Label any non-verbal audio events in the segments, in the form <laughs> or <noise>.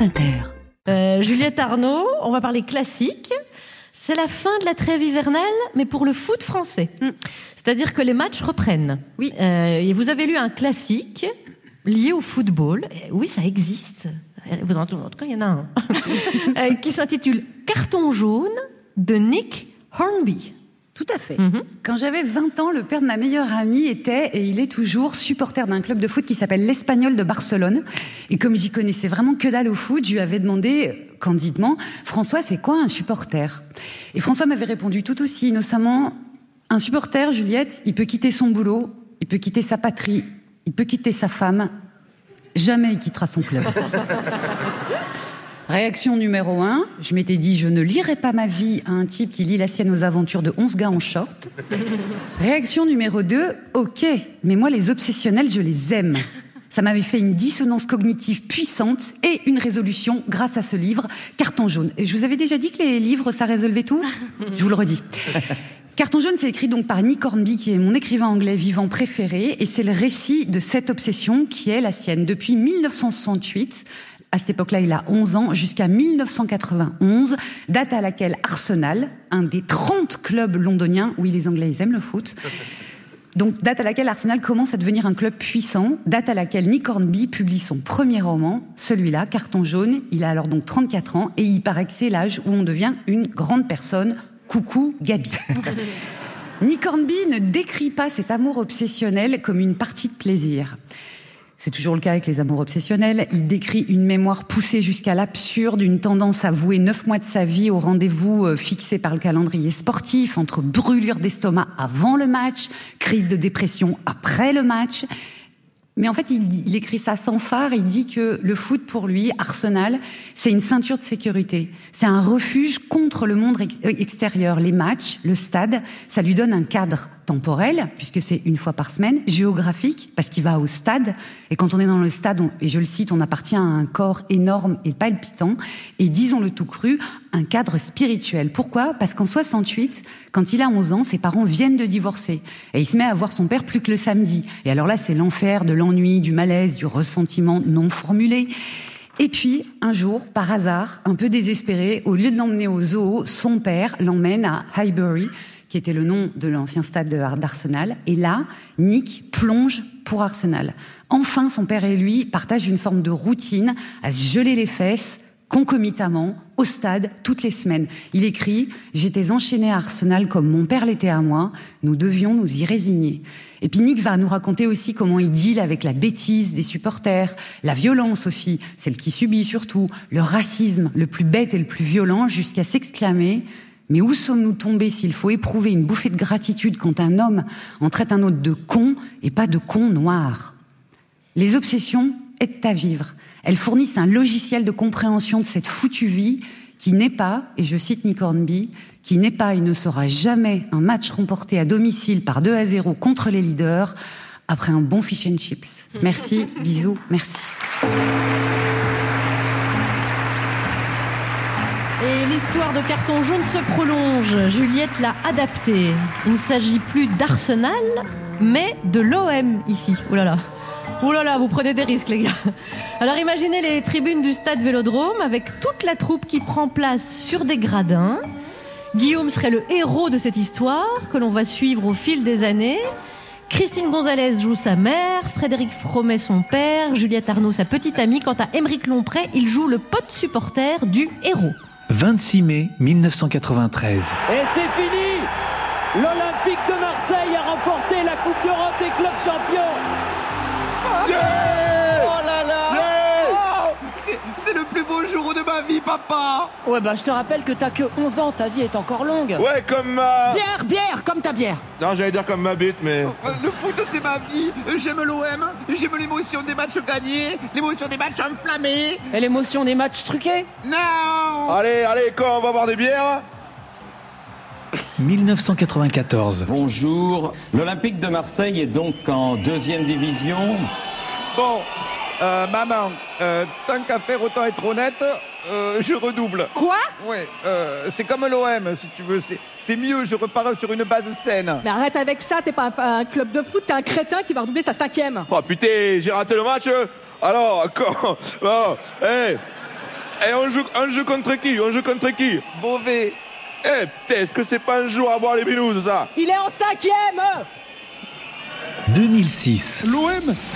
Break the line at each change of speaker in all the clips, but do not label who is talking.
France Inter.
Euh, Juliette Arnaud, on va parler classique. C'est la fin de la trêve hivernale, mais pour le foot français. C'est-à-dire que les matchs reprennent.
Oui.
Euh, et vous avez lu un classique lié au football. Et oui, ça existe. Vous en, en tout cas, il y en a un. <laughs> Euh, qui s'intitule Carton jaune de Nick Hornby.
Tout à fait.
Mhm.
Quand j'avais 20 ans, le père de ma meilleure amie était, et il est toujours, supporter d'un club de foot qui s'appelle l'Espagnol de Barcelone. Et comme j'y connaissais vraiment que dalle au foot, je lui avais demandé candidement, François, c'est quoi un supporter? Et François m'avait répondu tout aussi innocemment, un supporter, Juliette, il peut quitter son boulot, il peut quitter sa patrie, il peut quitter sa femme, jamais il quittera son club. <laughs> Réaction numéro un, je m'étais dit je ne lirai pas ma vie à un type qui lit la sienne aux aventures de 11 gars en short. <laughs> Réaction numéro deux, ok, mais moi les obsessionnels je les aime. Ça m'avait fait une dissonance cognitive puissante et une résolution grâce à ce livre, Carton jaune. Et je vous avais déjà dit que les livres ça résolvait tout? Je vous le redis. <laughs> Carton jaune, c'est écrit donc par Nick Hornby, qui est mon écrivain anglais vivant préféré, et c'est le récit de cette obsession qui est la sienne. Depuis 1968, à cette époque-là, il a 11 ans, jusqu'à 1991, date à laquelle Arsenal, un des 30 clubs londoniens, oui, les Anglais, ils aiment le foot, <laughs> donc date à laquelle Arsenal commence à devenir un club puissant, date à laquelle Nick Hornby publie son premier roman, celui-là, Carton jaune, il a alors donc 34 ans, et il paraît que c'est l'âge où on devient une grande personne. Coucou Gabi. <laughs> Nick Hornby ne décrit pas cet amour obsessionnel comme une partie de plaisir. C'est toujours le cas avec les amours obsessionnels. Il décrit une mémoire poussée jusqu'à l'absurde, une tendance à vouer neuf mois de sa vie au rendez-vous euh, fixé par le calendrier sportif, entre brûlure d'estomac avant le match, crise de dépression après le match. Mais en fait, il, écrit ça sans phare. Il dit que le foot, pour lui, Arsenal, c'est une ceinture de sécurité. C'est un refuge contre le monde ex- extérieur. Les matchs, le stade, ça lui donne un cadre temporel, puisque c'est une fois par semaine, géographique, parce qu'il va au stade. Et quand on est dans le stade, et je le cite, on appartient à un corps énorme et palpitant. Et disons-le tout cru, un cadre spirituel. Pourquoi? Parce qu'en 68, quand il a 11 ans, ses parents viennent de divorcer. Et il se met à voir son père plus que le samedi. Et alors là, c'est l'enfer de l'ennui, du malaise, du ressentiment non formulé. Et puis, un jour, par hasard, un peu désespéré, au lieu de l'emmener au zoo, son père l'emmène à Highbury, qui était le nom de l'ancien stade de- d'Arsenal. Et là, Nick plonge pour Arsenal. Enfin, son père et lui partagent une forme de routine à se geler les fesses, concomitamment, au stade, toutes les semaines. Il écrit « J'étais enchaîné à Arsenal comme mon père l'était à moi. Nous devions nous y résigner. » Et puis Nick va nous raconter aussi comment il deal avec la bêtise des supporters, la violence aussi, celle qui subit surtout, le racisme le plus bête et le plus violent, jusqu'à s'exclamer « Mais où sommes-nous tombés s'il faut éprouver une bouffée de gratitude quand un homme en traite un autre de con et pas de con noir ?» Les obsessions aident à vivre. Elles fournissent un logiciel de compréhension de cette foutue vie qui n'est pas, et je cite Nick Hornby, qui n'est pas et ne sera jamais un match remporté à domicile par 2 à 0 contre les leaders après un bon fish and chips. Merci, <laughs> bisous, merci.
Et l'histoire de carton jaune se prolonge. Juliette l'a adapté. Il ne s'agit plus d'Arsenal, mais de l'OM ici. Oh là là. Oh là là, vous prenez des risques, les gars. Alors imaginez les tribunes du stade Vélodrome avec toute la troupe qui prend place sur des gradins. Guillaume serait le héros de cette histoire que l'on va suivre au fil des années. Christine Gonzalez joue sa mère, Frédéric Fromet son père, Juliette Arnaud sa petite amie. Quant à Émeric Lompré, il joue le pote supporter du héros.
26 mai 1993.
Et c'est fini. L'Olympique de Marseille a remporté la Coupe d'Europe des clubs champions.
Oh là là. Oh. C'est- le plus beau jour de ma vie, papa.
Ouais, bah je te rappelle que t'as que 11 ans, ta vie est encore longue.
Ouais, comme ma...
Bière, bière, comme ta bière.
Non, j'allais dire comme ma bite, mais... Euh, Le foot, c'est ma vie. J'aime l'OM, j'aime l'émotion des matchs gagnés, l'émotion des matchs enflammés.
Et l'émotion des matchs truqués?
Non <laughs> Allez, allez, quand on va boire des bières
1994.
Bonjour. L'Olympique de Marseille est donc en deuxième division.
Bon, euh, maman, euh, tant qu'à faire autant être honnête, euh, je redouble.
Quoi?
Ouais, euh, c'est comme l'OM, si tu veux, c'est mieux, je repars sur une base saine.
Mais arrête avec ça, t'es pas un, un club de foot, t'es un crétin qui va redoubler sa cinquième.
Oh putain, j'ai raté le match Alors, <laughs> quand... Bon, hey Et on joue, on joue contre qui? On joue contre qui? Beauvais. Eh, putain, est-ce que c'est pas un jour à boire les binous, ça?
Il est en cinquième
2006.
L'OM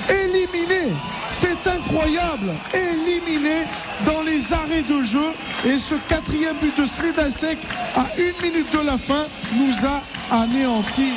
éliminé. C'est incroyable. Éliminé dans les arrêts de jeu. Et ce quatrième but de Sledasek à une minute de la fin nous a anéantis.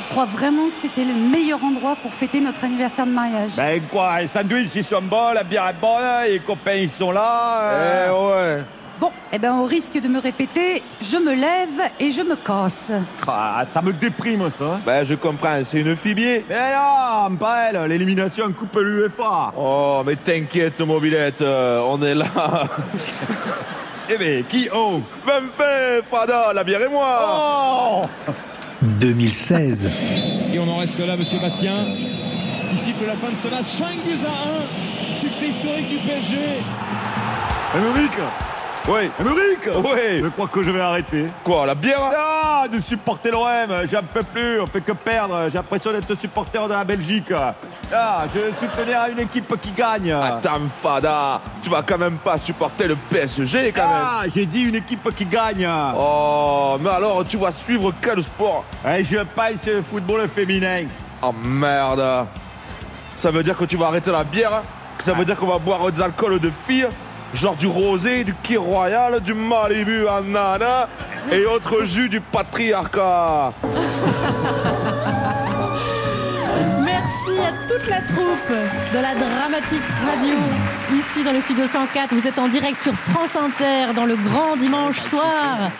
Je crois vraiment que c'était le meilleur endroit pour fêter notre anniversaire de mariage?
Ben quoi, les sandwichs ils sont bons, la bière est bonne, les copains ils sont là.
Eh
euh.
ouais.
Bon, eh ben au risque de me répéter, je me lève et je me casse.
Ah, ça me déprime ça.
Ben, je comprends, c'est une fibier.
Mais non, pas elle, l'élimination coupe l'UEFA.
Oh, mais t'inquiète, mobilette, euh, on est là. <laughs>
Eh ben, qui oh?
Même fait, Fada, la bière et moi.
Oh
2016.
Et on en reste là, monsieur Bastien, qui siffle la fin de ce match. 5 buts à 1. Succès historique du PSG.
Émeric
Oui.
Émeric
Oui.
Je crois que je vais arrêter.
Quoi, la bière?
Ah, de supporter l'OM, j'en peux plus, on fait que perdre, j'ai l'impression d'être supporter de la Belgique. Ah, je vais soutenir une équipe qui gagne.
Attends, Fada, tu vas quand même pas supporter le PSG quand même.
Ah, j'ai dit une équipe qui gagne.
Oh, mais alors tu vas suivre quel sport?
Et je passe football féminin.
Oh merde. Ça veut dire que tu vas arrêter la bière? Ça veut dire qu'on va boire des alcools de filles? Genre du rosé, du Kir Royal, du Malibu Anana et autres jus du patriarcat. <laughs>
Merci à toute la troupe de la dramatique radio. Ici dans le studio 104, vous êtes en direct sur France Inter dans le grand dimanche soir.